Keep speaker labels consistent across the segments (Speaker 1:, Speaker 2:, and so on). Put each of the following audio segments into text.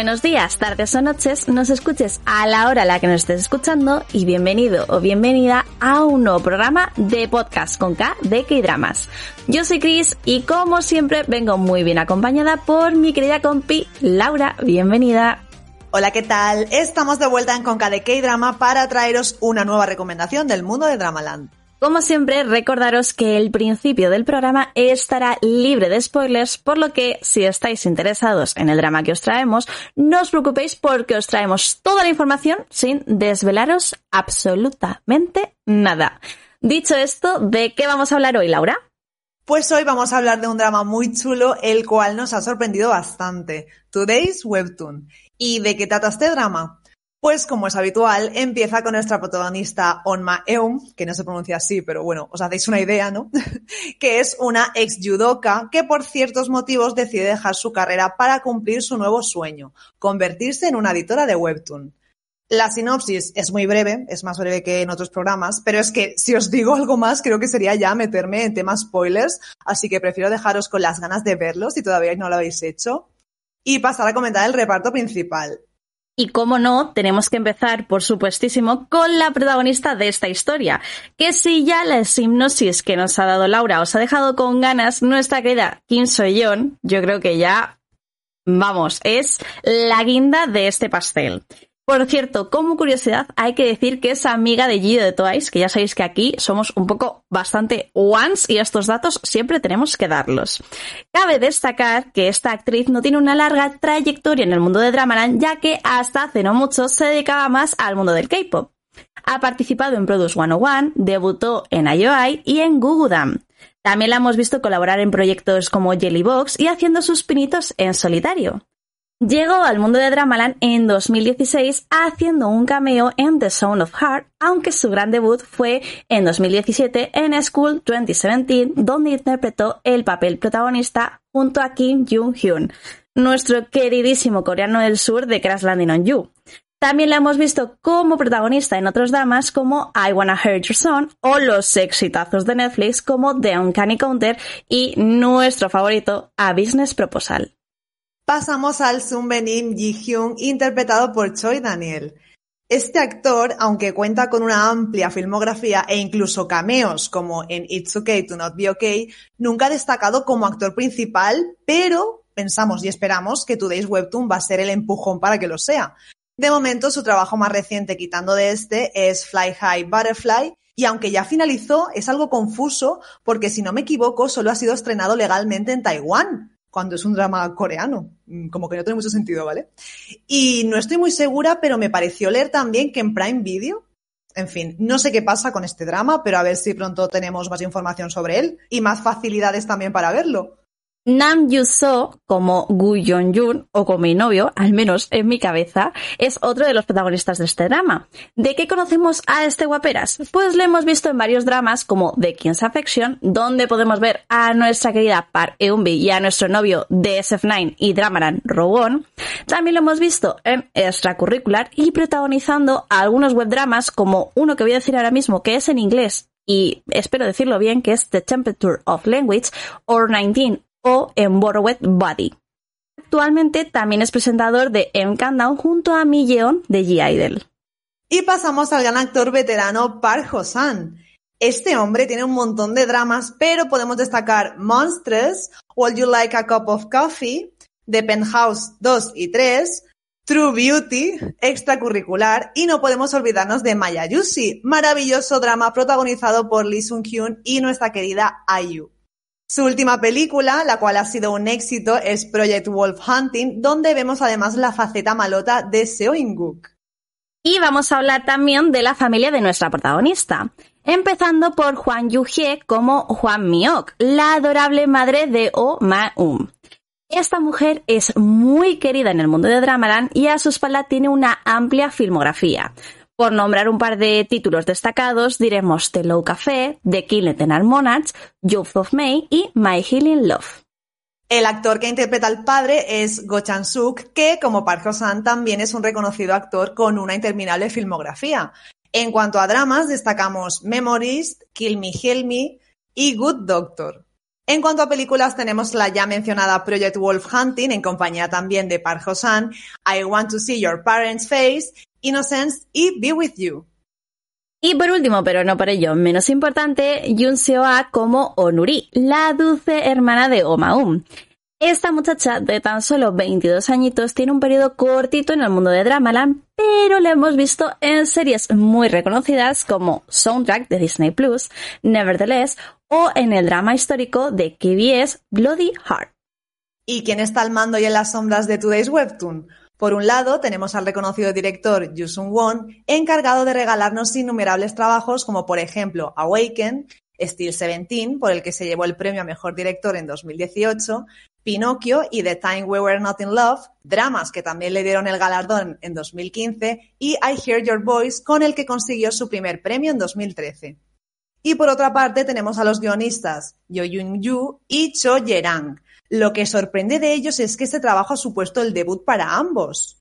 Speaker 1: Buenos días, tardes o noches, nos escuches a la hora a la que nos estés escuchando y bienvenido o bienvenida a un nuevo programa de podcast con K de K-Dramas. Yo soy Chris y como siempre vengo muy bien acompañada por mi querida compi Laura, bienvenida.
Speaker 2: Hola, ¿qué tal? Estamos de vuelta en Conca de K-Drama para traeros una nueva recomendación del mundo de Dramaland.
Speaker 1: Como siempre, recordaros que el principio del programa estará libre de spoilers, por lo que si estáis interesados en el drama que os traemos, no os preocupéis porque os traemos toda la información sin desvelaros absolutamente nada. Dicho esto, ¿de qué vamos a hablar hoy, Laura?
Speaker 2: Pues hoy vamos a hablar de un drama muy chulo, el cual nos ha sorprendido bastante. Today's Webtoon. ¿Y de qué trata este drama? Pues como es habitual, empieza con nuestra protagonista Onma Eum, que no se pronuncia así, pero bueno, os hacéis una idea, ¿no? que es una ex judoka que por ciertos motivos decide dejar su carrera para cumplir su nuevo sueño, convertirse en una editora de webtoon. La sinopsis es muy breve, es más breve que en otros programas, pero es que si os digo algo más creo que sería ya meterme en temas spoilers, así que prefiero dejaros con las ganas de verlo si todavía no lo habéis hecho y pasar a comentar el reparto principal.
Speaker 1: Y como no, tenemos que empezar, por supuestísimo, con la protagonista de esta historia. Que si ya la hipnosis que nos ha dado Laura os ha dejado con ganas, nuestra querida Kim Soyeon, yo creo que ya, vamos, es la guinda de este pastel. Por cierto, como curiosidad, hay que decir que es amiga de Gio de Twice, que ya sabéis que aquí somos un poco bastante ones y estos datos siempre tenemos que darlos. Cabe destacar que esta actriz no tiene una larga trayectoria en el mundo de Dramaland, ya que hasta hace no mucho se dedicaba más al mundo del K-pop. Ha participado en Produce 101, debutó en IOI y en Gugudam. También la hemos visto colaborar en proyectos como Jellybox y haciendo sus pinitos en solitario. Llegó al mundo de Dramaland en 2016 haciendo un cameo en The Sound of Heart, aunque su gran debut fue en 2017 en School 2017, donde interpretó el papel protagonista junto a Kim Jung-hyun, nuestro queridísimo coreano del sur de Crash Landing on You. También la hemos visto como protagonista en otros dramas como I Wanna Hear Your Song o los exitazos de Netflix como The Uncanny Counter y nuestro favorito A Business Proposal
Speaker 2: pasamos al Sunbenim Ji-hyun, interpretado por Choi Daniel. Este actor, aunque cuenta con una amplia filmografía e incluso cameos como en It's Okay to Not Be Okay, nunca ha destacado como actor principal, pero pensamos y esperamos que Today's Webtoon va a ser el empujón para que lo sea. De momento, su trabajo más reciente quitando de este es Fly High Butterfly, y aunque ya finalizó, es algo confuso porque si no me equivoco, solo ha sido estrenado legalmente en Taiwán cuando es un drama coreano. Mm, como que no tiene mucho sentido, ¿vale? Y no estoy muy segura, pero me pareció leer también que en Prime Video, en fin, no sé qué pasa con este drama, pero a ver si pronto tenemos más información sobre él y más facilidades también para verlo.
Speaker 1: Nam Yuso, como Gu Yong-jun, o como mi novio, al menos en mi cabeza, es otro de los protagonistas de este drama. ¿De qué conocemos a este guaperas? Pues lo hemos visto en varios dramas como The King's Affection, donde podemos ver a nuestra querida Park Eunbi y a nuestro novio de SF9 y Dramaran Rogon. También lo hemos visto en Extracurricular y protagonizando algunos webdramas como uno que voy a decir ahora mismo que es en inglés y espero decirlo bien, que es The Temperature of Language, or 19 o en Borrowed Body. Actualmente también es presentador de M Countdown junto a de G-Idol.
Speaker 2: Y pasamos al gran actor veterano Park Ho-san. Este hombre tiene un montón de dramas, pero podemos destacar Monsters, Would You Like a Cup of Coffee, The Penthouse 2 y 3, True Beauty, extracurricular, y no podemos olvidarnos de Mayayushi, maravilloso drama protagonizado por Lee Sung-hyun y nuestra querida Ayu. Su última película, la cual ha sido un éxito, es Project Wolf Hunting, donde vemos además la faceta malota de Seo In-guk.
Speaker 1: Y vamos a hablar también de la familia de nuestra protagonista, empezando por Juan Yu-hye como Juan Miok, la adorable madre de Oh Ma-um. Esta mujer es muy querida en el mundo de Dramaland y a su espalda tiene una amplia filmografía. Por nombrar un par de títulos destacados, diremos The Low Café, The Killing and Monarchs, Youth of May y My Healing Love.
Speaker 2: El actor que interpreta al padre es Go Chan-suk, que, como Park Ho-san, también es un reconocido actor con una interminable filmografía. En cuanto a dramas, destacamos Memories, Kill Me, Heal Me y Good Doctor. En cuanto a películas, tenemos la ya mencionada Project Wolf Hunting, en compañía también de Park Ho-san, I Want to See Your Parents' Face, Innocence y Be With You.
Speaker 1: Y por último, pero no por ello menos importante, Yun Seo-a como Onuri, la dulce hermana de Omaum. Esta muchacha de tan solo 22 añitos tiene un periodo cortito en el mundo de Dramaland, pero la hemos visto en series muy reconocidas como Soundtrack de Disney Plus, Nevertheless o en el drama histórico de KBS Bloody Heart.
Speaker 2: ¿Y quién está al mando y en las sombras de Today's Webtoon? Por un lado, tenemos al reconocido director Yu Sung-won, encargado de regalarnos innumerables trabajos como por ejemplo Awaken, Steel 17, por el que se llevó el premio a Mejor Director en 2018, Pinocchio y The Time We Were Not in Love, dramas que también le dieron el galardón en 2015, y I Hear Your Voice, con el que consiguió su primer premio en 2013. Y por otra parte tenemos a los guionistas Yo Yun Yu y Cho Yerang. Lo que sorprende de ellos es que este trabajo ha supuesto el debut para ambos.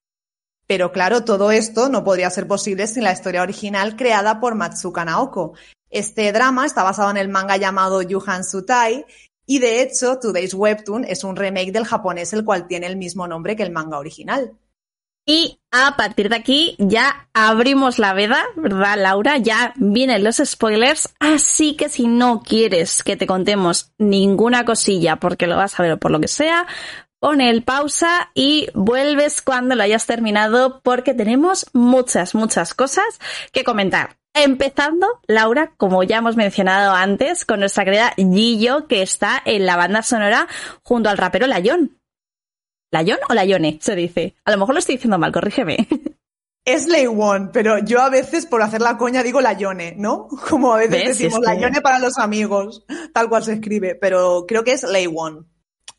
Speaker 2: Pero claro, todo esto no podría ser posible sin la historia original creada por Matsuka Naoko. Este drama está basado en el manga llamado Yuhan Sutai y de hecho, Today's Webtoon es un remake del japonés, el cual tiene el mismo nombre que el manga original.
Speaker 1: Y a partir de aquí ya abrimos la veda, ¿verdad, Laura? Ya vienen los spoilers, así que si no quieres que te contemos ninguna cosilla porque lo vas a ver por lo que sea, pon el pausa y vuelves cuando lo hayas terminado porque tenemos muchas, muchas cosas que comentar. Empezando, Laura, como ya hemos mencionado antes, con nuestra querida Gillo, que está en la banda sonora junto al rapero Layón. ¿Layón o Layone? Se dice. A lo mejor lo estoy diciendo mal, corrígeme.
Speaker 2: Es One, pero yo a veces por hacer la coña digo Layone, ¿no? Como a veces decimos Layone para los amigos, tal cual se escribe, pero creo que es One.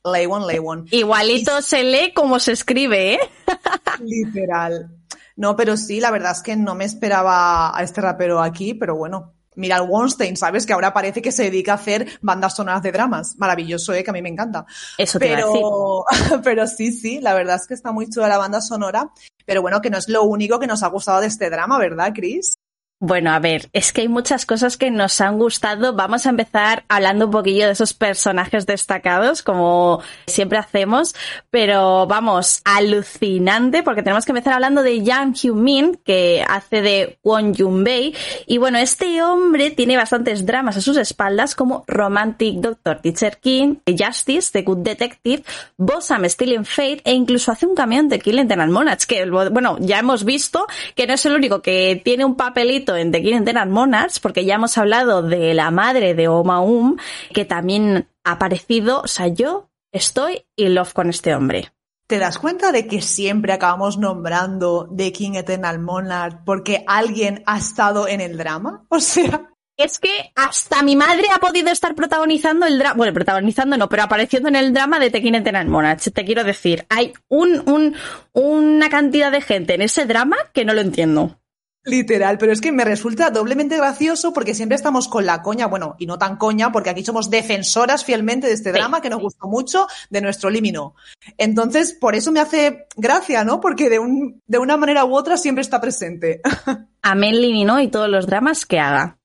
Speaker 2: Layone, Layone.
Speaker 1: Igualito se lee como se escribe, ¿eh?
Speaker 2: Literal. No, pero sí, la verdad es que no me esperaba a este rapero aquí, pero bueno. Mira al Wonstein, ¿sabes? Que ahora parece que se dedica a hacer bandas sonoras de dramas. Maravilloso, ¿eh? Que a mí me encanta.
Speaker 1: Eso
Speaker 2: te
Speaker 1: pero,
Speaker 2: pero sí, sí, la verdad es que está muy chula la banda sonora. Pero bueno, que no es lo único que nos ha gustado de este drama, ¿verdad, Chris?
Speaker 1: Bueno, a ver, es que hay muchas cosas que nos han gustado. Vamos a empezar hablando un poquillo de esos personajes destacados, como siempre hacemos, pero vamos, alucinante, porque tenemos que empezar hablando de Yang Hyun-min, que hace de Kwon Jun-bei. Y bueno, este hombre tiene bastantes dramas a sus espaldas, como Romantic Doctor Teacher King, Justice, The Good Detective, Bossam Stealing Fate, e incluso hace un camión de Killing Tenal Monarch, que bueno, ya hemos visto que no es el único que tiene un papelito en The King Monarchs, porque ya hemos hablado de la madre de Omaum, que también ha aparecido, o sea, yo estoy in love con este hombre.
Speaker 2: ¿Te das cuenta de que siempre acabamos nombrando The King Eternal Monarch porque alguien ha estado en el drama? O sea.
Speaker 1: Es que hasta mi madre ha podido estar protagonizando el drama. Bueno, protagonizando no, pero apareciendo en el drama de The King Eternal Monarch. Te quiero decir, hay un, un, una cantidad de gente en ese drama que no lo entiendo.
Speaker 2: Literal, pero es que me resulta doblemente gracioso porque siempre estamos con la coña, bueno, y no tan coña, porque aquí somos defensoras fielmente de este drama que nos gustó mucho, de nuestro límino. Entonces, por eso me hace gracia, ¿no? Porque de, un, de una manera u otra siempre está presente.
Speaker 1: Amén Limino y todos los dramas que haga.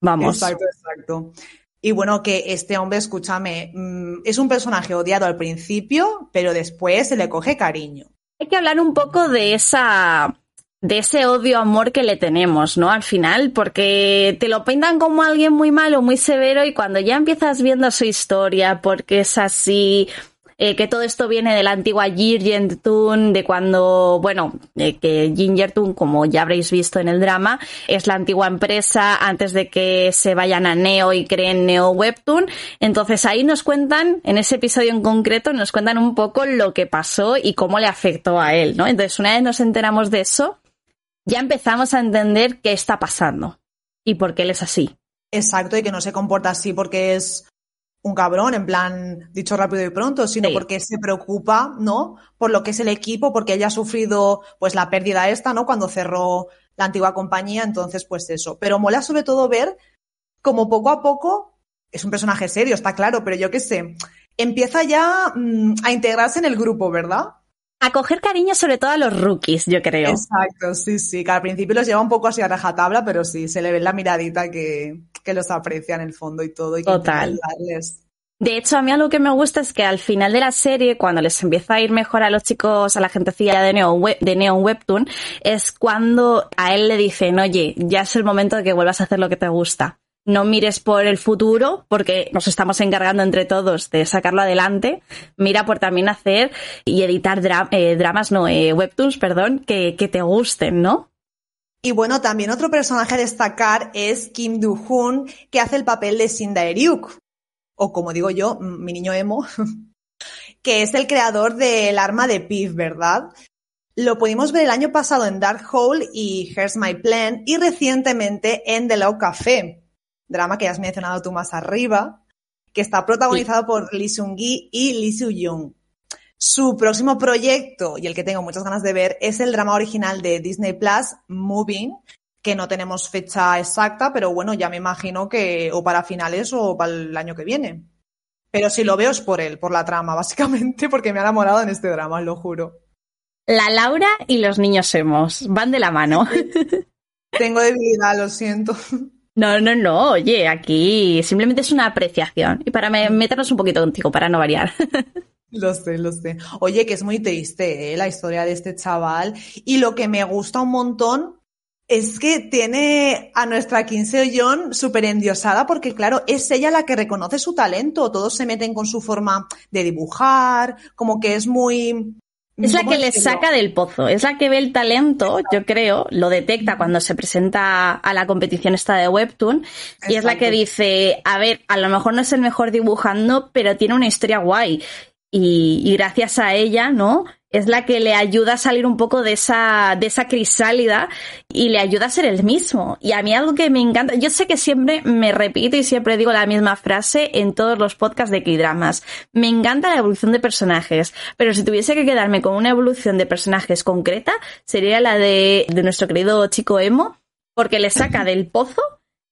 Speaker 1: Vamos.
Speaker 2: Exacto, exacto. Y bueno, que este hombre, escúchame, mm, es un personaje odiado al principio, pero después se le coge cariño.
Speaker 1: Hay que hablar un poco de esa de ese odio-amor que le tenemos, ¿no? Al final, porque te lo pintan como alguien muy malo, muy severo, y cuando ya empiezas viendo su historia, porque es así, eh, que todo esto viene de la antigua Toon, de cuando, bueno, eh, que Toon, como ya habréis visto en el drama, es la antigua empresa antes de que se vayan a Neo y creen Neo Webtoon. Entonces ahí nos cuentan, en ese episodio en concreto, nos cuentan un poco lo que pasó y cómo le afectó a él, ¿no? Entonces una vez nos enteramos de eso, ya empezamos a entender qué está pasando y por qué él es así.
Speaker 2: Exacto, y que no se comporta así porque es un cabrón, en plan, dicho rápido y pronto, sino porque se preocupa, ¿no? Por lo que es el equipo, porque ella ha sufrido, pues, la pérdida esta, ¿no? Cuando cerró la antigua compañía, entonces, pues eso. Pero mola sobre todo ver como poco a poco, es un personaje serio, está claro, pero yo qué sé, empieza ya mm, a integrarse en el grupo, ¿verdad?
Speaker 1: A coger cariño sobre todo a los rookies, yo creo.
Speaker 2: Exacto, sí, sí, que al principio los lleva un poco así a rajatabla, pero sí, se le ve la miradita que, que los aprecia en el fondo y todo. Y
Speaker 1: Total. De hecho, a mí algo que me gusta es que al final de la serie, cuando les empieza a ir mejor a los chicos, a la gentecilla de Neon, de Neon Webtoon, es cuando a él le dicen, oye, ya es el momento de que vuelvas a hacer lo que te gusta. No mires por el futuro, porque nos estamos encargando entre todos de sacarlo adelante. Mira por también hacer y editar eh, dramas, no, eh, webtoons, perdón, que, te gusten, ¿no?
Speaker 2: Y bueno, también otro personaje a destacar es Kim Do-hoon, que hace el papel de Shin Dae-ryuk, o como digo yo, mi niño emo, que es el creador del arma de Piv, ¿verdad? Lo pudimos ver el año pasado en Dark Hole y Here's My Plan y recientemente en The Low Café, drama que has mencionado tú más arriba, que está protagonizado por Lee Seung-gi y Lee Soo-young. Su próximo proyecto, y el que tengo muchas ganas de ver, es el drama original de Disney Plus, Moving, que no tenemos fecha exacta, pero bueno, ya me imagino que o para finales o para el año que viene. Pero si lo veo es por él, por la trama, básicamente, porque me ha enamorado en este drama, lo juro.
Speaker 1: La Laura y los niños hemos, van de la mano.
Speaker 2: Tengo debilidad, lo siento.
Speaker 1: No, no, no, oye, aquí simplemente es una apreciación. Y para meternos un poquito contigo, para no variar.
Speaker 2: Lo sé, lo sé. Oye, que es muy triste ¿eh? la historia de este chaval. Y lo que me gusta un montón es que tiene a nuestra Kim Seo-yeon súper endiosada porque, claro, es ella la que reconoce su talento. Todos se meten con su forma de dibujar, como que es muy...
Speaker 1: Es la que le saca del pozo, es la que ve el talento, yo creo, lo detecta cuando se presenta a la competición esta de Webtoon y es la que dice, a ver, a lo mejor no es el mejor dibujando, pero tiene una historia guay y, gracias a ella, ¿no? Es la que le ayuda a salir un poco de esa, de esa crisálida y le ayuda a ser el mismo. Y a mí algo que me encanta, yo sé que siempre me repito y siempre digo la misma frase en todos los podcasts de K-Dramas. Me encanta la evolución de personajes, pero si tuviese que quedarme con una evolución de personajes concreta, sería la de, de nuestro querido chico Emo, porque le saca del pozo,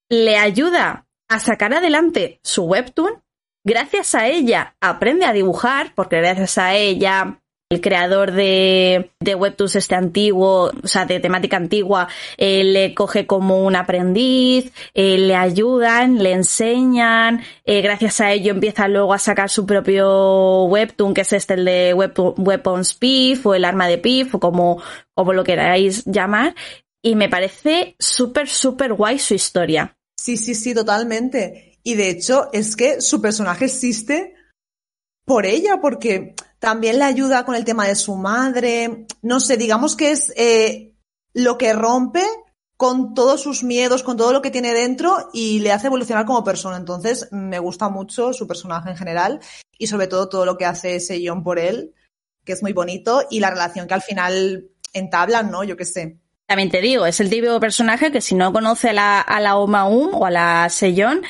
Speaker 1: le ayuda a sacar adelante su webtoon Gracias a ella aprende a dibujar, porque gracias a ella el creador de, de Webtoons este antiguo, o sea, de temática antigua, le coge como un aprendiz, le ayudan, le enseñan, eh, gracias a ello empieza luego a sacar su propio Webtoon, que es este, el de Weapons Pif, o el arma de Pif, o como, como lo queráis llamar, y me parece súper, súper guay su historia.
Speaker 2: Sí, sí, sí, totalmente. Y de hecho es que su personaje existe por ella, porque también le ayuda con el tema de su madre. No sé, digamos que es eh, lo que rompe con todos sus miedos, con todo lo que tiene dentro y le hace evolucionar como persona. Entonces, me gusta mucho su personaje en general y sobre todo todo lo que hace ese John por él, que es muy bonito y la relación que al final entablan, ¿no? Yo qué sé.
Speaker 1: También te digo, es el típico personaje que si no conoce a la, a o a la Sejong,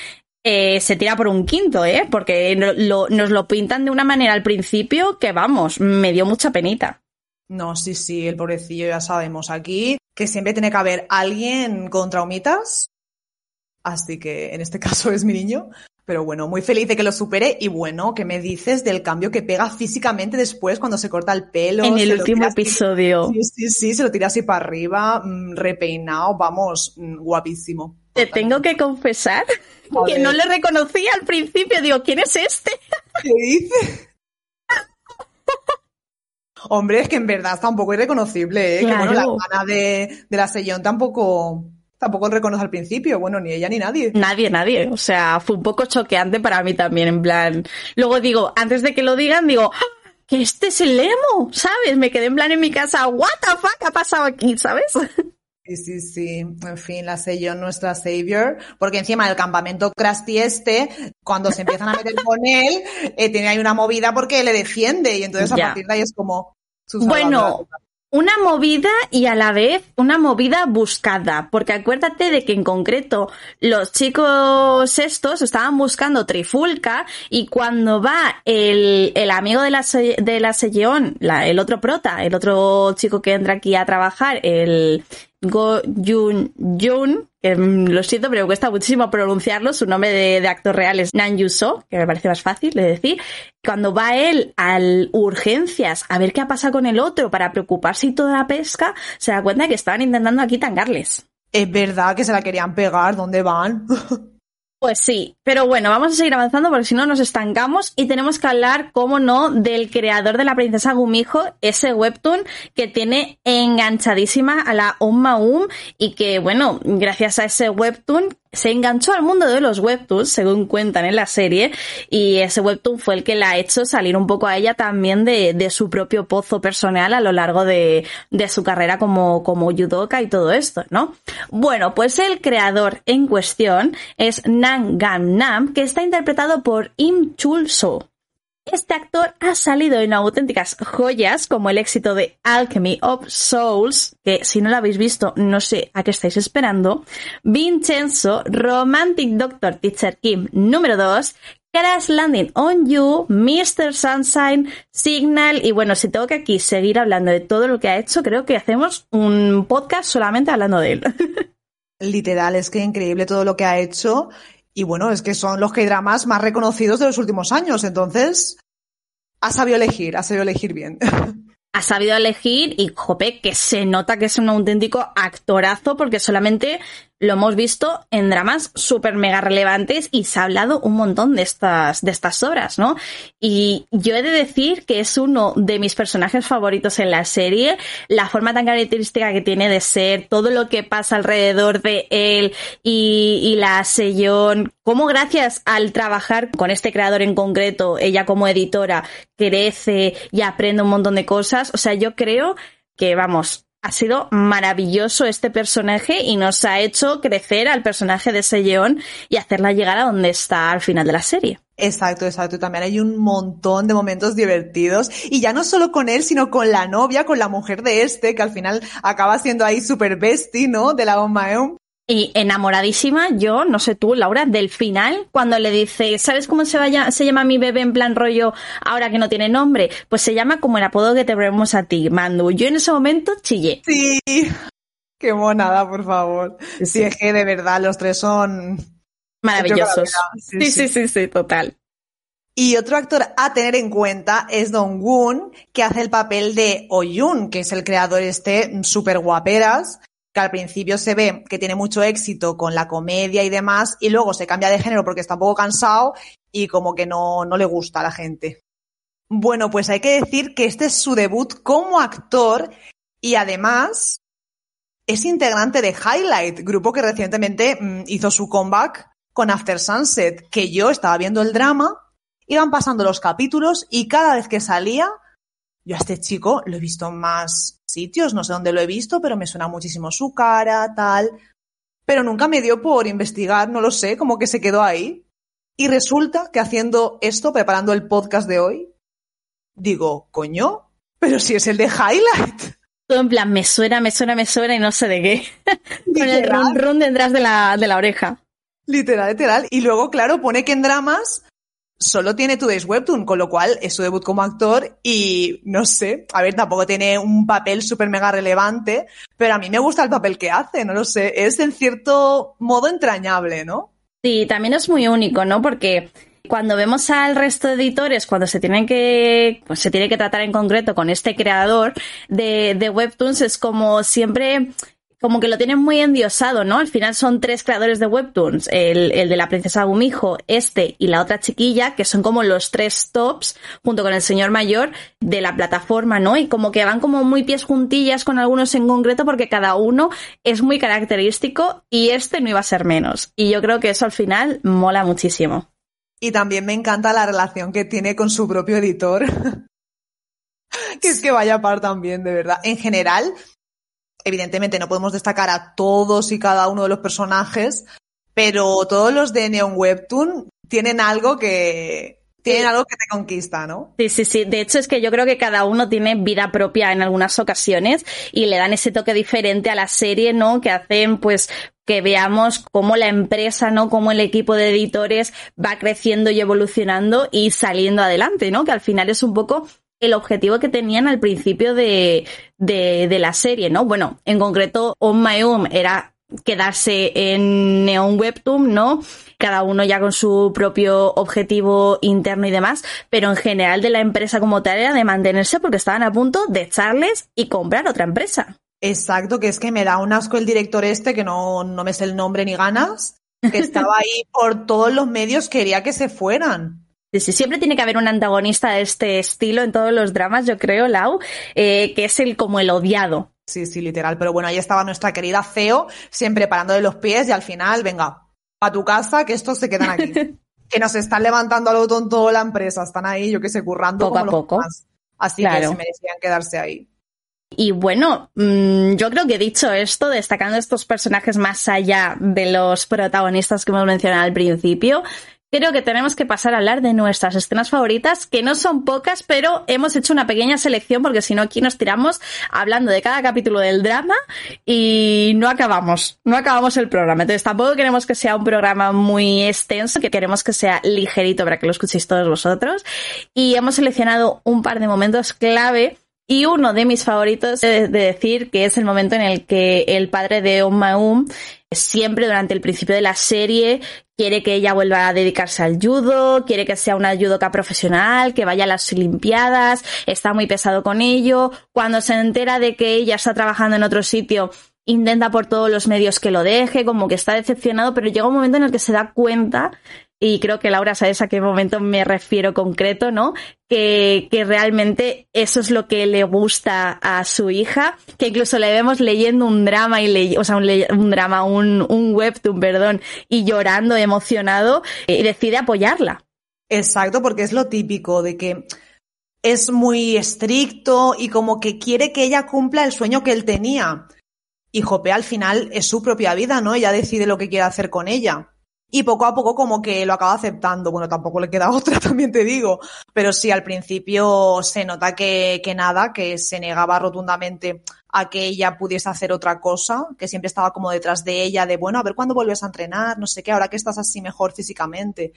Speaker 1: eh, se tira por un quinto, ¿eh? Porque nos lo pintan de una manera al principio que, vamos, me dio mucha penita.
Speaker 2: No, sí, sí, el pobrecillo ya sabemos aquí que siempre tiene que haber alguien con traumitas. Así que en este caso es mi niño. Pero bueno, muy feliz de que lo supere. Y bueno, ¿qué me dices del cambio que pega físicamente después cuando se corta el pelo?
Speaker 1: En el último episodio.
Speaker 2: Sí, sí, sí, se lo tira así para arriba, mm, repeinado, vamos, mm, guapísimo.
Speaker 1: Te tengo que confesar que no le reconocí al principio. Digo, ¿quién es este?
Speaker 2: ¿Qué dice? Hombre, es que en verdad está un poco irreconocible, ¿eh? Que bueno, la hermana de, de la Sellón tampoco, tampoco reconoce al principio. Bueno, ni ella ni nadie.
Speaker 1: Nadie, nadie. O sea, fue un poco choqueante para mí también, en plan. Luego digo, antes de que lo digan, digo, ¡Ah! que este es el Lemo, ¿sabes? Me quedé en plan en mi casa, ¿what the fuck ha pasado aquí, ¿sabes?
Speaker 2: Sí, sí, sí. En fin, la sé yo nuestra savior. Porque encima del campamento Krusty este, cuando se empiezan a meter con él, eh, tiene ahí una movida porque le defiende. Y entonces a partir de ahí es como...
Speaker 1: Bueno, una movida y a la vez una movida buscada, porque acuérdate de que en concreto los chicos estos estaban buscando Trifulca y cuando va el, el amigo de la, de la Selleón, el otro prota, el otro chico que entra aquí a trabajar, el, Go Jun Jun, que mm, lo siento, pero me cuesta muchísimo pronunciarlo. Su nombre de, actor real es Nan Yuso, que me parece más fácil de decir. Cuando va él a urgencias a ver qué ha pasado con el otro para preocuparse y toda la pesca, se da cuenta que estaban intentando aquí tangarles.
Speaker 2: Es verdad que se la querían pegar. ¿Dónde van?
Speaker 1: Pues sí, pero bueno, vamos a seguir avanzando porque si no nos estancamos y tenemos que hablar, cómo no, del creador de la princesa Gumijo, ese webtoon que tiene enganchadísima a la Umma Um y que, bueno, gracias a ese webtoon se enganchó al mundo de los webtoons, según cuentan en la serie, y ese webtoon fue el que la ha hecho salir un poco a ella también de, su propio pozo personal a lo largo de, su carrera como, como y todo esto, ¿no? Bueno, pues el creador en cuestión es Nam Gan Nam, que está interpretado por Im Chul So. Este actor ha salido en auténticas joyas como el éxito de Alchemy of Souls, que si no lo habéis visto no sé a qué estáis esperando, Vincenzo, Romantic Doctor Teacher Kim número 2, Crash Landing on You, Mr. Sunshine, Signal y bueno, si tengo que aquí seguir hablando de todo lo que ha hecho, creo que hacemos un podcast solamente hablando de él.
Speaker 2: Literal, es que increíble todo lo que ha hecho y bueno, es que son los K-dramas más reconocidos de los últimos años, entonces ha sabido elegir, ha sabido elegir bien.
Speaker 1: Ha sabido elegir y, jope, que se nota que es un auténtico actorazo porque solamente lo hemos visto en dramas súper mega relevantes y se ha hablado un montón de estas, de estas obras, ¿no? Y yo he de decir que es uno de mis personajes favoritos en la serie, la forma tan característica que tiene de ser, todo lo que pasa alrededor de él y, la sellón, cómo gracias al trabajar con este creador en concreto, ella como editora crece y aprende un montón de cosas, o sea, yo creo que, vamos, ha sido maravilloso este personaje y nos ha hecho crecer al personaje de Selleón y hacerla llegar a donde está al final de la serie.
Speaker 2: Exacto, exacto. También hay un montón de momentos divertidos. Y ya no solo con él, sino con la novia, con la mujer de este, que al final acaba siendo ahí super bestie, ¿no? De la Eum.
Speaker 1: Y enamoradísima, yo, no sé tú, Laura, del final, cuando le dice, ¿sabes cómo se, vaya, se llama mi bebé en plan rollo ahora que no tiene nombre? Pues se llama como el apodo que te ponemos a ti, Mandu. Yo en ese momento chillé.
Speaker 2: Sí, qué monada, por favor. Sí, es que de verdad los tres son
Speaker 1: maravillosos. Sí sí, sí, sí, sí, total.
Speaker 2: Y otro actor a tener en cuenta es Don Woon, que hace el papel de Oyun, que es el creador este super guaperas, que al principio se ve que tiene mucho éxito con la comedia y demás, y luego se cambia de género porque está un poco cansado y como que no, no le gusta a la gente. Bueno, pues hay que decir que este es su debut como actor y además es integrante de Highlight, grupo que recientemente mm, hizo su comeback con After Sunset, que yo estaba viendo el drama, iban pasando los capítulos y cada vez que salía, yo a este chico lo he visto más sitios, no sé dónde lo he visto, pero me suena muchísimo su cara, tal. Pero nunca me dio por investigar, no lo sé, como que se quedó ahí. Y resulta que haciendo esto, preparando el podcast de hoy, digo, coño, pero si es el de Highlight.
Speaker 1: Todo en plan, me suena, me suena, me suena y no sé de qué. Con el run run detrás de la, de la oreja.
Speaker 2: Literal, literal. Y luego, claro, pone que en dramas solo tiene Today's Webtoon, con lo cual es su debut como actor y no sé, a ver, tampoco tiene un papel súper mega relevante, pero a mí me gusta el papel que hace, no lo sé, es en cierto modo entrañable, ¿no?
Speaker 1: Sí, también es muy único, ¿no? Porque cuando vemos al resto de editores, cuando se tienen que, pues se tiene que tratar en concreto con este creador de, de webtoons, es como siempre como que lo tienen muy endiosado, ¿no? Al final son tres creadores de webtoons, el, el, de la princesa Gumijo, este y la otra chiquilla, que son como los tres tops, junto con el señor mayor, de la plataforma, ¿no? Y como que van como muy pies juntillas con algunos en concreto, porque cada uno es muy característico y este no iba a ser menos. Y yo creo que eso al final mola muchísimo.
Speaker 2: Y también me encanta la relación que tiene con su propio editor. que es que vaya par también, de verdad. En general, evidentemente no podemos destacar a todos y cada uno de los personajes, pero todos los de Neon Webtoon tienen algo que, tienen algo que te conquista, ¿no?
Speaker 1: Sí, sí, sí. De hecho, es que yo creo que cada uno tiene vida propia en algunas ocasiones y le dan ese toque diferente a la serie, ¿no? Que hacen, pues, que veamos cómo la empresa, ¿no? Cómo el equipo de editores va creciendo y evolucionando y saliendo adelante, ¿no? Que al final es un poco el objetivo que tenían al principio de, de, la serie, ¿no? Bueno, en concreto, On My Own era quedarse en Neon Webtoon, ¿no? Cada uno ya con su propio objetivo interno y demás, pero en general de la empresa como tal era de mantenerse porque estaban a punto de echarles y comprar otra empresa.
Speaker 2: Exacto, que es que me da un asco el director este, que no, no me sé el nombre ni ganas, que estaba ahí por todos los medios, quería que se fueran.
Speaker 1: Sí, siempre tiene que haber un antagonista de este estilo en todos los dramas, yo creo, Lau, eh, que es el como el odiado.
Speaker 2: Sí, sí, literal. Pero bueno, ahí estaba nuestra querida Feo, siempre parándole los pies y al final, venga, a tu casa, que estos se quedan aquí. que nos están levantando a lo tonto la empresa, están ahí, yo que sé, currando
Speaker 1: poco
Speaker 2: como
Speaker 1: a poco.
Speaker 2: Así que se merecían quedarse ahí.
Speaker 1: Y bueno, mm, yo creo que dicho esto, destacando estos personajes más allá de los protagonistas que hemos mencionado al principio, creo que tenemos que pasar a hablar de nuestras escenas favoritas, que no son pocas, pero hemos hecho una pequeña selección porque si no aquí nos tiramos hablando de cada capítulo del drama y no acabamos, no acabamos el programa. Entonces tampoco queremos que sea un programa muy extenso, que queremos que sea ligerito para que lo escuchéis todos vosotros. Y hemos seleccionado un par de momentos clave y uno de mis favoritos es de decir que es el momento en el que el padre de Om Maum siempre durante el principio de la serie quiere que ella vuelva a dedicarse al judo, quiere que sea una judoka profesional, que vaya a las olimpiadas, está muy pesado con ello. Cuando se entera de que ella está trabajando en otro sitio, intenta por todos los medios que lo deje, como que está decepcionado, pero llega un momento en el que se da cuenta y creo que Laura sabes a qué momento me refiero concreto, ¿no? Que, que realmente eso es lo que le gusta a su hija, que incluso le vemos leyendo un drama y le, o sea, un, un drama, un, un webtoon, perdón, y llorando, emocionado, y decide apoyarla.
Speaker 2: Exacto, porque es lo típico de que es muy estricto y como que quiere que ella cumpla el sueño que él tenía. Y Jope al final es su propia vida, ¿no? Ella decide lo que quiere hacer con ella y poco a poco como que lo acaba aceptando. Bueno, tampoco le queda otra, también te digo, pero sí, al principio se nota que, que nada, que se negaba rotundamente a que ella pudiese hacer otra cosa, que siempre estaba como detrás de ella, de bueno, a ver cuándo vuelves a entrenar, no sé qué, ahora que estás así mejor físicamente.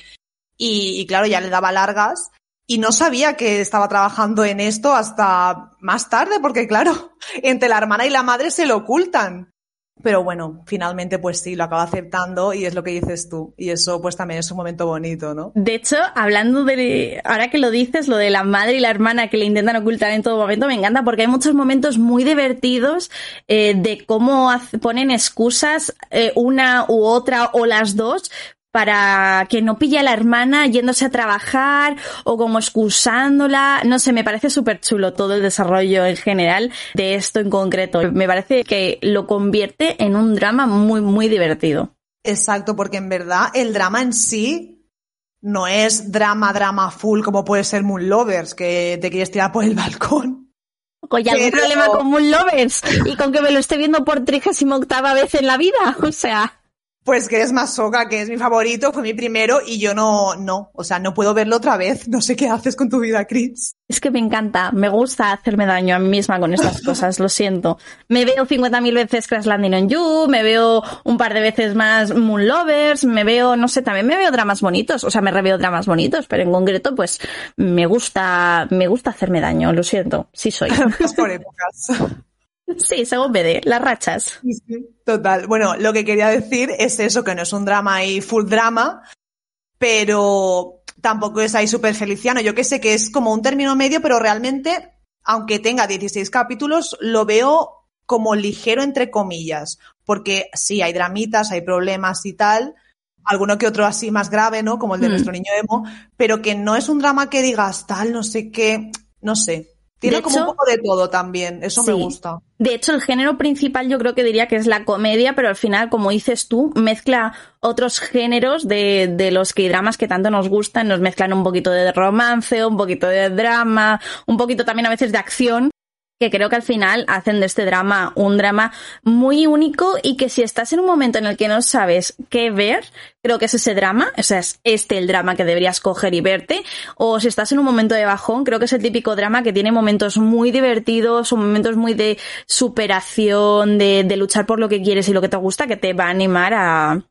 Speaker 2: Y, y claro, ya le daba largas y no sabía que estaba trabajando en esto hasta más tarde, porque claro, entre la hermana y la madre se lo ocultan. Pero bueno, finalmente pues sí, lo acaba aceptando y es lo que dices tú. Y eso pues también es un momento bonito, ¿no?
Speaker 1: De hecho, hablando de, ahora que lo dices, lo de la madre y la hermana que le intentan ocultar en todo momento, me encanta porque hay muchos momentos muy divertidos eh, de cómo ponen excusas eh, una u otra o las dos para que no pille a la hermana yéndose a trabajar o como excusándola. No sé, me parece súper chulo todo el desarrollo en general de esto en concreto. Me parece que lo convierte en un drama muy, muy divertido.
Speaker 2: Exacto, porque en verdad el drama en sí no es drama, drama full como puede ser Moon Lovers, que te quieres tirar por el balcón.
Speaker 1: Oye, ¿algún Pero... problema con Moon Lovers? Y con que me lo esté viendo por trigésima octava vez en la vida. O sea
Speaker 2: pues que es Masoka, que es mi favorito, fue mi primero y yo no, no, o sea, no puedo verlo otra vez. No sé qué haces con tu vida, Chris.
Speaker 1: Es que me encanta, me gusta hacerme daño a mí misma con estas cosas, lo siento. Me veo 50.000 veces Crash Landing on You, me veo un par de veces más Moon Lovers, me veo, no sé, también me veo dramas bonitos, o sea, me reveo dramas bonitos, pero en concreto, pues, me gusta, me gusta hacerme daño, lo siento, sí soy.
Speaker 2: Por épocas.
Speaker 1: Sí, según BD, las rachas.
Speaker 2: Sí, sí, total. Bueno, lo que quería decir es eso, que no es un drama y full drama, pero tampoco es ahí súper feliciano. Yo que sé que es como un término medio, pero realmente, aunque tenga 16 capítulos, lo veo como ligero entre comillas. Porque sí, hay dramitas, hay problemas y tal. Alguno que otro así más grave, ¿no? Como el de mm. nuestro niño emo, pero que no es un drama que digas tal, no sé qué, no sé. Tiene como un poco de todo también, eso
Speaker 1: sí.
Speaker 2: me gusta.
Speaker 1: De hecho, el género principal yo creo que diría que es la comedia, pero al final, como dices tú, mezcla otros géneros de, de los que dramas que tanto nos gustan, nos mezclan un poquito de romance, un poquito de drama, un poquito también a veces de acción, que creo que al final hacen de este drama un drama muy único y que si estás en un momento en el que no sabes qué ver, creo que es ese drama, o sea, es este el drama que deberías coger y verte, o si estás en un momento de bajón, creo que es el típico drama que tiene momentos muy divertidos, o momentos muy de superación, de, de luchar por lo que quieres y lo que te gusta, que te va a animar a,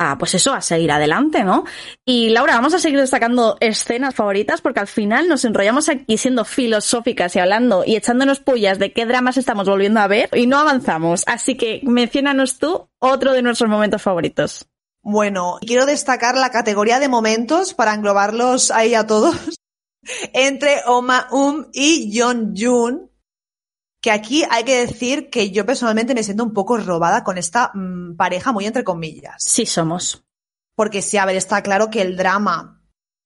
Speaker 1: a, pues eso, a seguir adelante, ¿no? Y Laura, vamos a seguir destacando escenas favoritas porque al final nos enrollamos aquí siendo filosóficas y hablando y echándonos pullas de qué dramas estamos volviendo a ver y no avanzamos. Así que menciónanos tú otro de nuestros momentos favoritos.
Speaker 2: Bueno, quiero destacar la categoría de momentos para englobarlos ahí a todos entre Oma Um y John Jun, que aquí hay que decir que yo personalmente me siento un poco robada con esta mmm, pareja muy entre comillas.
Speaker 1: Sí somos.
Speaker 2: Porque sí, a ver, está claro que el drama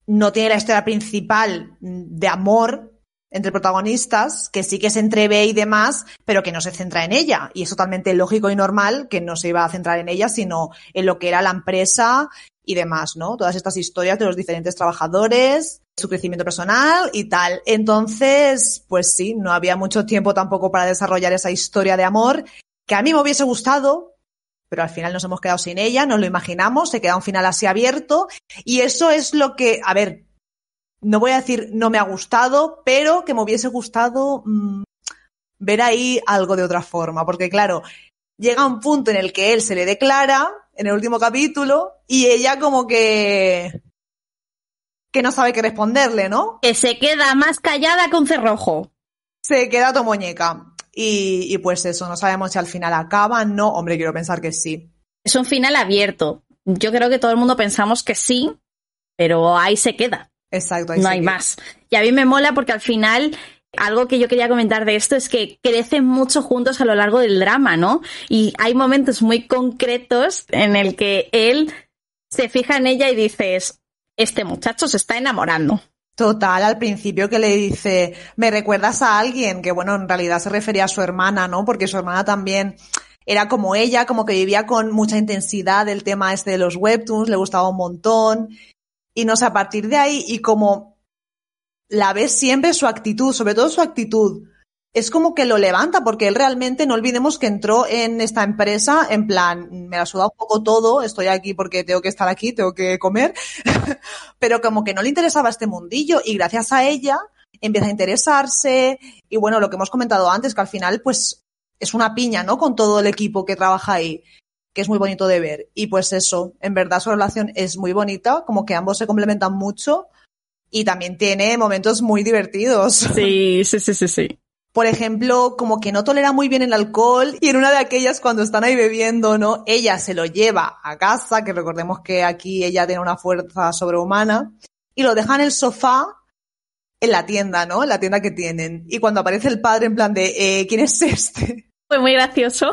Speaker 2: no tiene la historia principal de amor entre protagonistas, que sí que se entrevé y demás, pero que no se centra en ella. Y es totalmente lógico y normal que no se iba a centrar en ella, sino en lo que era la empresa y demás, ¿no? Todas estas historias de los diferentes trabajadores, su crecimiento personal y tal. Entonces, pues sí, no había mucho tiempo tampoco para desarrollar esa historia de amor que a mí me hubiese gustado, pero al final nos hemos quedado sin ella, nos lo imaginamos, se queda un final así abierto y eso es lo que, a ver, no voy a decir no me ha gustado, pero que me hubiese gustado mmm, ver ahí algo de otra forma, porque claro, llega un punto en el que él se le declara en el último capítulo y ella como que que no sabe qué responderle, ¿no?
Speaker 1: Que se queda más callada que un cerrojo.
Speaker 2: Se queda tu muñeca. Y, y, pues eso, no sabemos si al final acaba, no. Hombre, quiero pensar que sí.
Speaker 1: Es un final abierto. Yo creo que todo el mundo pensamos que sí, pero ahí se queda.
Speaker 2: Exacto. Ahí
Speaker 1: no hay
Speaker 2: queda.
Speaker 1: más. Y a mí me mola porque al final algo que yo quería comentar de esto es que crecen mucho juntos a lo largo del drama, ¿no? Y hay momentos muy concretos en el que él se fija en ella y dices, este muchacho se está enamorando.
Speaker 2: Total, al principio que le dice, me recuerdas a alguien, que bueno, en realidad se refería a su hermana, ¿no? Porque su hermana también era como ella, como que vivía con mucha intensidad el tema este de los webtoons, le gustaba un montón. Y no sé, a partir de ahí, y como la ves siempre su actitud, sobre todo su actitud, es como que lo levanta, porque él realmente, no olvidemos que entró en esta empresa en plan, me la suda un poco todo, estoy aquí porque tengo que estar aquí, tengo que comer, pero como que no le interesaba este mundillo y gracias a ella empieza a interesarse y bueno, lo que hemos comentado antes, que al final pues es una piña, ¿no? Con todo el equipo que trabaja ahí, que es muy bonito de ver. Y pues eso, en verdad su relación es muy bonita, como que ambos se complementan mucho y también tiene momentos muy divertidos.
Speaker 1: Sí, sí, sí, sí, sí
Speaker 2: por ejemplo, como que no tolera muy bien el alcohol y en una de aquellas cuando están ahí bebiendo, ¿no? Ella se lo lleva a casa, que recordemos que aquí ella tiene una fuerza sobrehumana, y lo deja en el sofá en la tienda, ¿no? En la tienda que tienen. Y cuando aparece el padre en plan de, eh, ¿quién es este?
Speaker 1: Fue muy gracioso.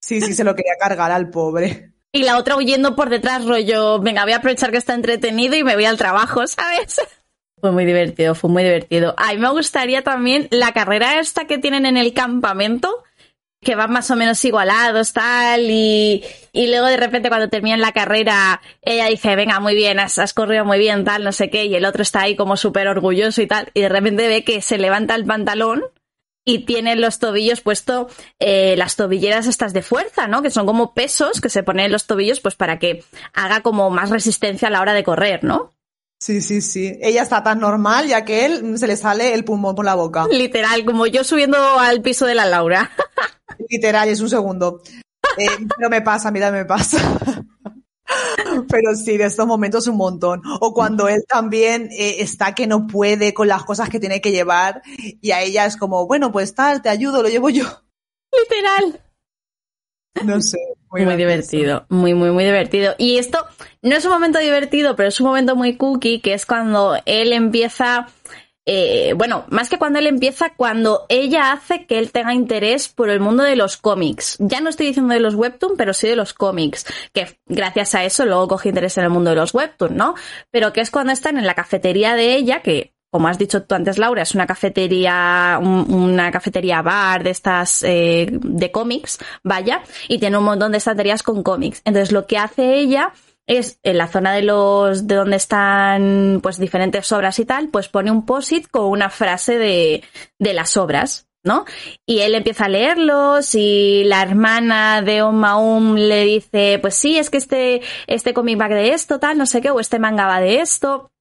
Speaker 2: sí, sí, se lo quería cargar al pobre.
Speaker 1: Y la otra huyendo por detrás, rollo, venga, voy a aprovechar que está entretenido y me voy al trabajo, ¿sabes? Fue muy divertido, fue muy divertido. A mí me gustaría también la carrera esta que tienen en el campamento, que van más o menos igualados, tal, y, y luego de repente cuando terminan la carrera, ella dice, venga, muy bien, has, has corrido muy bien, tal, no sé qué, y el otro está ahí como súper orgulloso y tal, y de repente ve que se levanta el pantalón y tiene en los tobillos puesto eh, las tobilleras estas de fuerza, ¿no? Que son como pesos que se ponen en los tobillos pues para que haga como más resistencia a la hora de correr, ¿no?
Speaker 2: Sí, sí, sí. Ella está tan normal ya que él se le sale el pulmón por la boca.
Speaker 1: Literal, como yo subiendo al piso de la Laura.
Speaker 2: Literal, es un segundo. Eh, pero me pasa, mira, me pasa. Pero sí, de estos momentos un montón. O cuando él también eh, está que no puede con las cosas que tiene que llevar y a ella es como, bueno, pues tal, te ayudo, lo llevo yo.
Speaker 1: Literal.
Speaker 2: No sé.
Speaker 1: Muy, muy divertido, muy, muy, muy divertido. Y esto no es un momento divertido, pero es un momento muy cookie, que es cuando él empieza, eh, bueno, más que cuando él empieza, cuando ella hace que él tenga interés por el mundo de los cómics. Ya no estoy diciendo de los webtoons, pero sí de los cómics, que gracias a eso luego coge interés en el mundo de los webtoons, ¿no? Pero que es cuando están en la cafetería de ella, que como has dicho tú antes, Laura, es una cafetería, un, una cafetería bar de estas eh, de cómics, vaya, y tiene un montón de estanterías con cómics. Entonces lo que hace ella es en la zona de los de donde están pues diferentes obras y tal, pues pone un posit con una frase de, de las obras. ¿no? Y él empieza a leerlos y la hermana de Omaum le dice, pues sí, es que este, este cómic va de esto, tal, no sé qué, o este manga va de esto.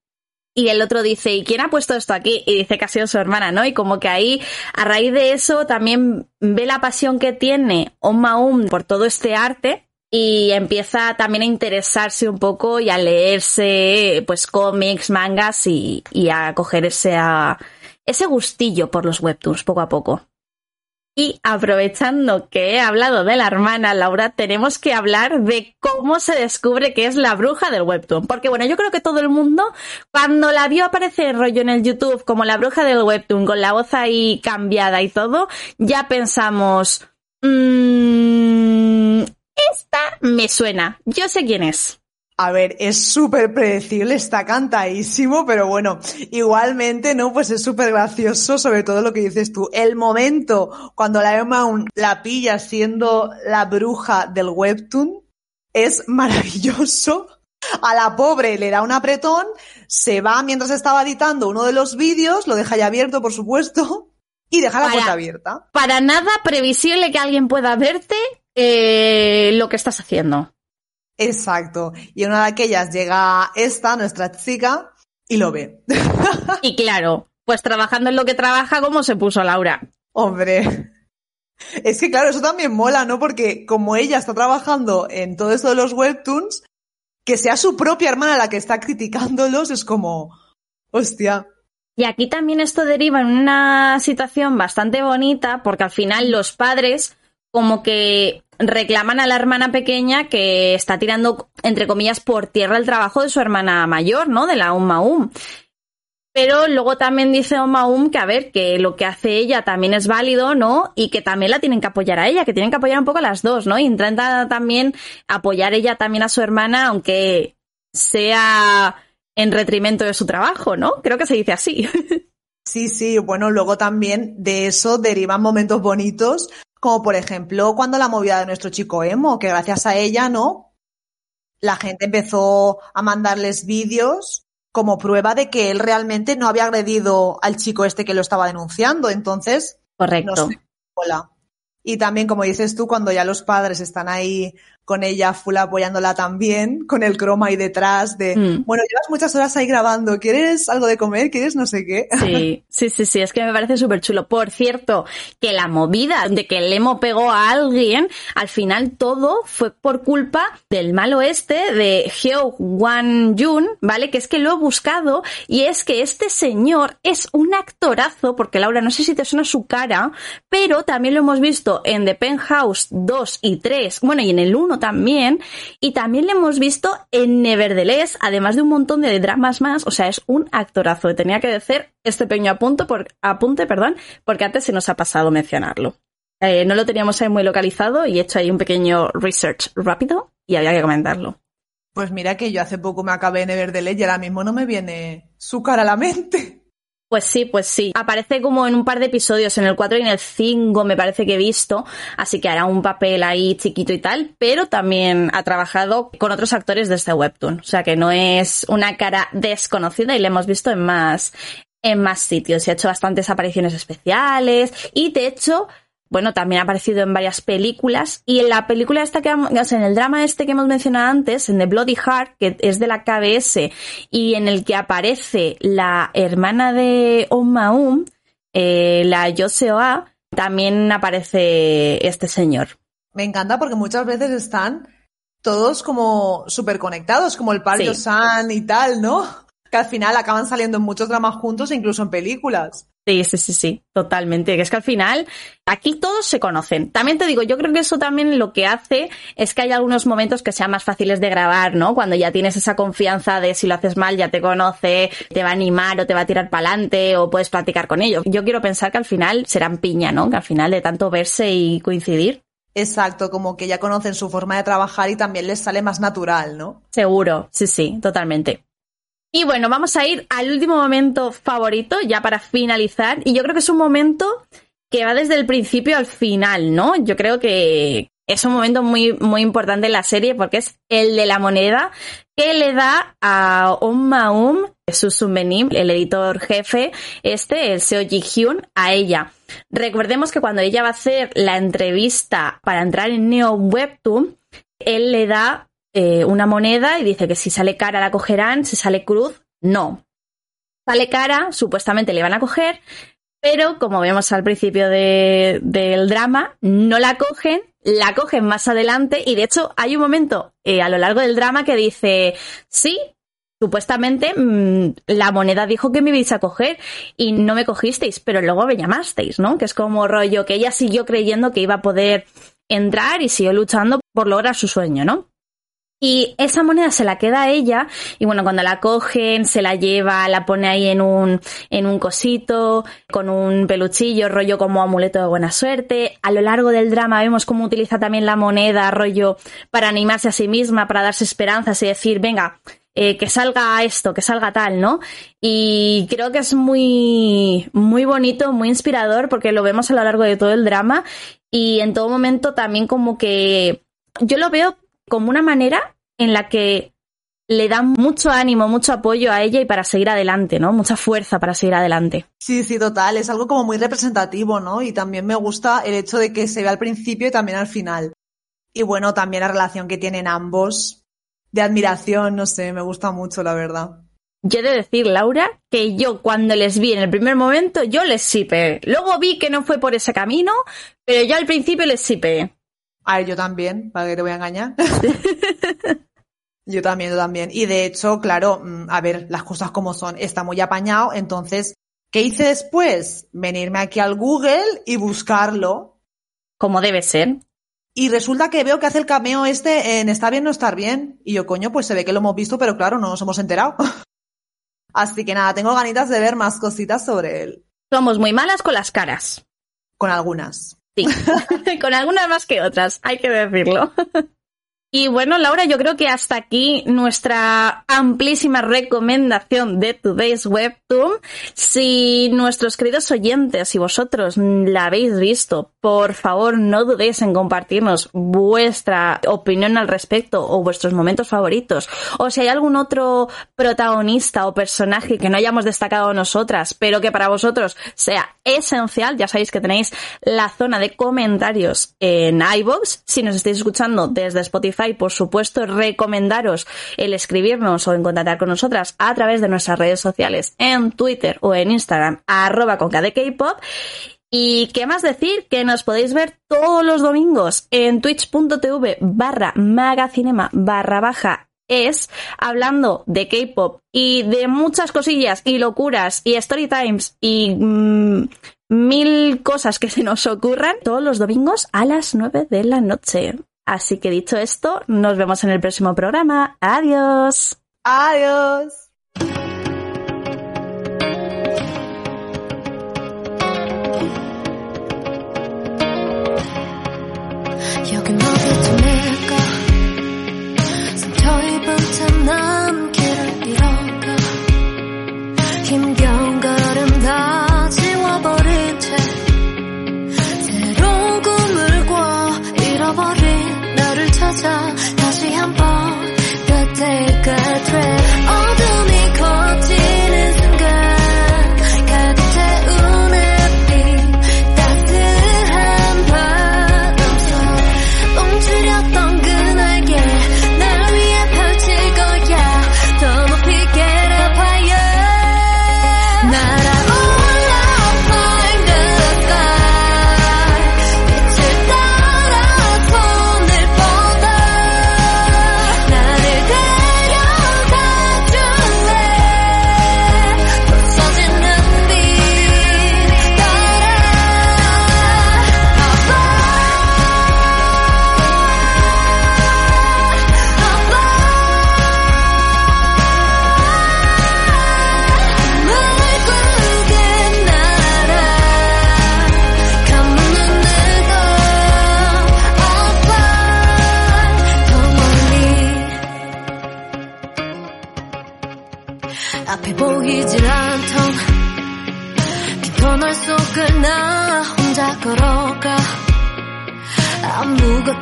Speaker 1: Y el otro dice, ¿y quién ha puesto esto aquí? Y dice que ha sido su hermana, ¿no? Y como que ahí, a raíz de eso, también ve la pasión que tiene Omaum por todo este arte y empieza también a interesarse un poco y a leerse, pues, cómics, mangas y, y a coger ese, a, ese gustillo por los webtoons poco a poco. Y aprovechando que he hablado de la hermana Laura, tenemos que hablar de cómo se descubre que es la bruja del webtoon. Porque bueno, yo creo que todo el mundo, cuando la vio aparecer rollo en el YouTube como la bruja del webtoon, con la voz ahí cambiada y todo, ya pensamos, mmm, me suena, yo sé quién es.
Speaker 2: A ver, es súper predecible, está cantadísimo, pero bueno, igualmente, ¿no? Pues es súper gracioso, sobre todo lo que dices tú. El momento cuando la Emma la pilla siendo la bruja del webtoon es maravilloso. A la pobre le da un apretón, se va mientras estaba editando uno de los vídeos, lo deja ya abierto, por supuesto, y deja la puerta abierta.
Speaker 1: Para nada previsible que alguien pueda verte eh, lo que estás haciendo.
Speaker 2: Exacto. Y una de aquellas llega esta, nuestra chica, y lo ve.
Speaker 1: Y claro, pues trabajando en lo que trabaja, ¿cómo se puso Laura?
Speaker 2: Hombre. Es que claro, eso también mola, ¿no? Porque como ella está trabajando en todo esto de los webtoons, que sea su propia hermana la que está criticándolos es como, hostia.
Speaker 1: Y aquí también esto deriva en una situación bastante bonita, porque al final los padres como que reclaman a la hermana pequeña que está tirando, entre comillas, por tierra el trabajo de su hermana mayor, ¿no? De la Ummaum. Pero luego también dice Ummaum que, a ver, que lo que hace ella también es válido, ¿no? Y que también la tienen que apoyar a ella, que tienen que apoyar un poco a las dos, ¿no? Y intenta también apoyar ella también a su hermana, aunque sea en retrimento de su trabajo, ¿no? Creo que se dice así.
Speaker 2: Sí, sí, bueno, luego también de eso derivan momentos bonitos, como por ejemplo cuando la movida de nuestro chico emo, que gracias a ella, ¿no? La gente empezó a mandarles vídeos como prueba de que él realmente no había agredido al chico este que lo estaba denunciando. Entonces,
Speaker 1: correcto.
Speaker 2: hola. Y también, como dices tú, cuando ya los padres están ahí con ella full apoyándola también, con el croma ahí detrás de, mm. bueno, llevas muchas horas ahí grabando, ¿quieres algo de comer? ¿Quieres no sé qué?
Speaker 1: Sí, sí, sí, sí, es que me parece súper chulo. Por cierto, que la movida de que el emo pegó a alguien, al final todo fue por culpa del malo este de Hyo Wan Jun, ¿vale? Que es que lo he buscado y es que este señor es un actorazo, porque Laura, no sé si te suena su cara, pero también lo hemos visto en The Penthouse 2 y 3, bueno, y en el 1 también. Y también le hemos visto en Nevertheless, además de un montón de dramas más. O sea, es un actorazo. Tenía que decir este pequeño apunte, por, apunte perdón, porque antes se nos ha pasado mencionarlo. Eh, no lo teníamos ahí muy localizado y he hecho ahí un pequeño research rápido y había que comentarlo.
Speaker 2: Pues mira que yo hace poco me acabé en Nevertheless y ahora mismo no me viene su cara a la mente.
Speaker 1: Pues sí, pues sí. Aparece como en un par de episodios, en el 4 y en el 5 me parece que he visto, así que hará un papel ahí chiquito y tal, pero también ha trabajado con otros actores de este webtoon, o sea que no es una cara desconocida y le hemos visto en más en más sitios y ha hecho bastantes apariciones especiales y de hecho bueno, también ha aparecido en varias películas y en la película esta que, o sea, en el drama este que hemos mencionado antes, en The Bloody Heart, que es de la KBS y en el que aparece la hermana de Om eh, la Yoseoa, también aparece este señor.
Speaker 2: Me encanta porque muchas veces están todos como súper conectados, como el Pario San y tal, ¿no? Que al final acaban saliendo en muchos dramas juntos e incluso en películas.
Speaker 1: Sí, sí, sí, sí, totalmente. Que es que al final aquí todos se conocen. También te digo, yo creo que eso también lo que hace es que hay algunos momentos que sean más fáciles de grabar, ¿no? Cuando ya tienes esa confianza de si lo haces mal ya te conoce, te va a animar o te va a tirar para adelante o puedes platicar con ellos. Yo quiero pensar que al final serán piña, ¿no? Que al final de tanto verse y coincidir.
Speaker 2: Exacto, como que ya conocen su forma de trabajar y también les sale más natural, ¿no?
Speaker 1: Seguro, sí, sí, totalmente. Y bueno, vamos a ir al último momento favorito, ya para finalizar. Y yo creo que es un momento que va desde el principio al final, ¿no? Yo creo que es un momento muy, muy importante en la serie porque es el de la moneda que le da a Um Maum, su el editor jefe, este, el Seo Ji Hyun, a ella. Recordemos que cuando ella va a hacer la entrevista para entrar en Neo Webtoon, él le da eh, una moneda y dice que si sale cara la cogerán, si sale cruz, no. Sale cara, supuestamente le van a coger, pero como vemos al principio del drama, no la cogen, la cogen más adelante y de hecho hay un momento eh, a lo largo del drama que dice, sí, supuestamente mm, la moneda dijo que me ibais a coger y no me cogisteis, pero luego me llamasteis, ¿no? Que es como rollo que ella siguió creyendo que iba a poder entrar y siguió luchando por lograr su sueño, ¿no? Y esa moneda se la queda a ella y bueno, cuando la cogen, se la lleva, la pone ahí en un, en un cosito, con un peluchillo, rollo como amuleto de buena suerte. A lo largo del drama vemos cómo utiliza también la moneda, rollo, para animarse a sí misma, para darse esperanzas y decir, venga, eh, que salga esto, que salga tal, ¿no? Y creo que es muy, muy bonito, muy inspirador porque lo vemos a lo largo de todo el drama y en todo momento también como que yo lo veo como una manera en la que le da mucho ánimo, mucho apoyo a ella y para seguir adelante, ¿no? Mucha fuerza para seguir adelante.
Speaker 3: Sí, sí, total. Es algo como muy representativo, ¿no? Y también me gusta el hecho de que se ve al principio y también al final. Y bueno, también la relación que tienen ambos de admiración, no sé, me gusta mucho, la verdad.
Speaker 1: Yo he de decir, Laura, que yo cuando les vi en el primer momento, yo les sipe. Luego vi que no fue por ese camino, pero yo al principio les sipe.
Speaker 3: A ver, yo también, para que te voy a engañar. yo también, yo también. Y de hecho, claro, mm, a ver, las cosas como son, está muy apañado, entonces, ¿qué hice después? Venirme aquí al Google y buscarlo.
Speaker 1: Como debe ser.
Speaker 3: Y resulta que veo que hace el cameo este en Está bien, no estar bien. Y yo, coño, pues se ve que lo hemos visto, pero claro, no nos hemos enterado. Así que nada, tengo ganitas de ver más cositas sobre él.
Speaker 1: Somos muy malas con las caras.
Speaker 3: Con algunas.
Speaker 1: Sí, con algunas más que otras, hay que decirlo. Y bueno, Laura, yo creo que hasta aquí nuestra amplísima recomendación de Today's Webtoon. Si nuestros queridos oyentes y vosotros la habéis visto, por favor no dudéis en compartirnos vuestra opinión al respecto o vuestros momentos favoritos. O si hay algún otro protagonista o personaje que no hayamos destacado nosotras, pero que para vosotros sea esencial, ya sabéis que tenéis la zona de comentarios en iVoox. Si nos estáis escuchando desde Spotify, y por supuesto recomendaros el escribirnos o en contactar con nosotras a través de nuestras redes sociales en Twitter o en Instagram arroba con pop y qué más decir, que nos podéis ver todos los domingos en twitch.tv barra magacinema barra baja es hablando de K-pop y de muchas cosillas y locuras y story times y mm, mil cosas que se nos ocurran todos los domingos a las 9 de la noche. Así que dicho esto, nos vemos en el próximo programa. Adiós.
Speaker 3: Adiós.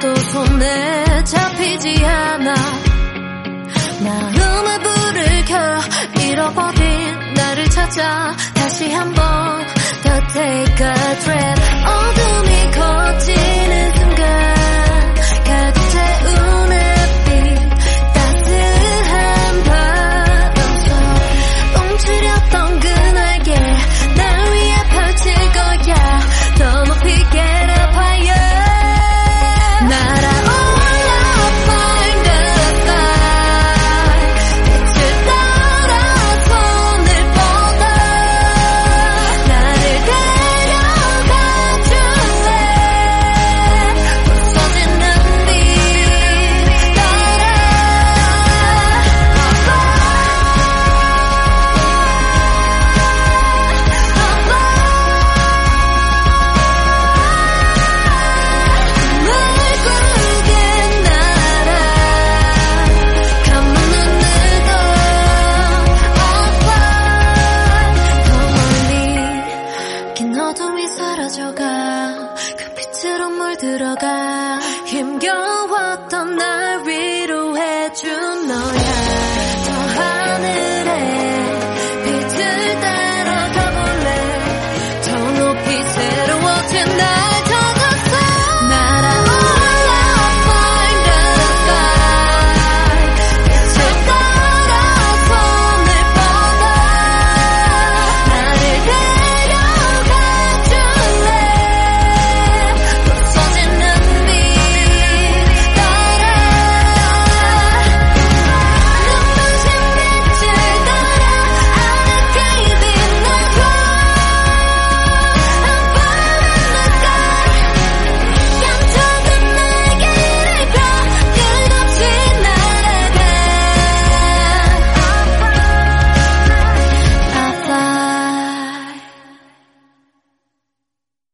Speaker 4: 아무것도 손에 잡히지 않아. 마음의 불을 켜 잃어버린 나를 찾아. 다시 한번 더 take a trip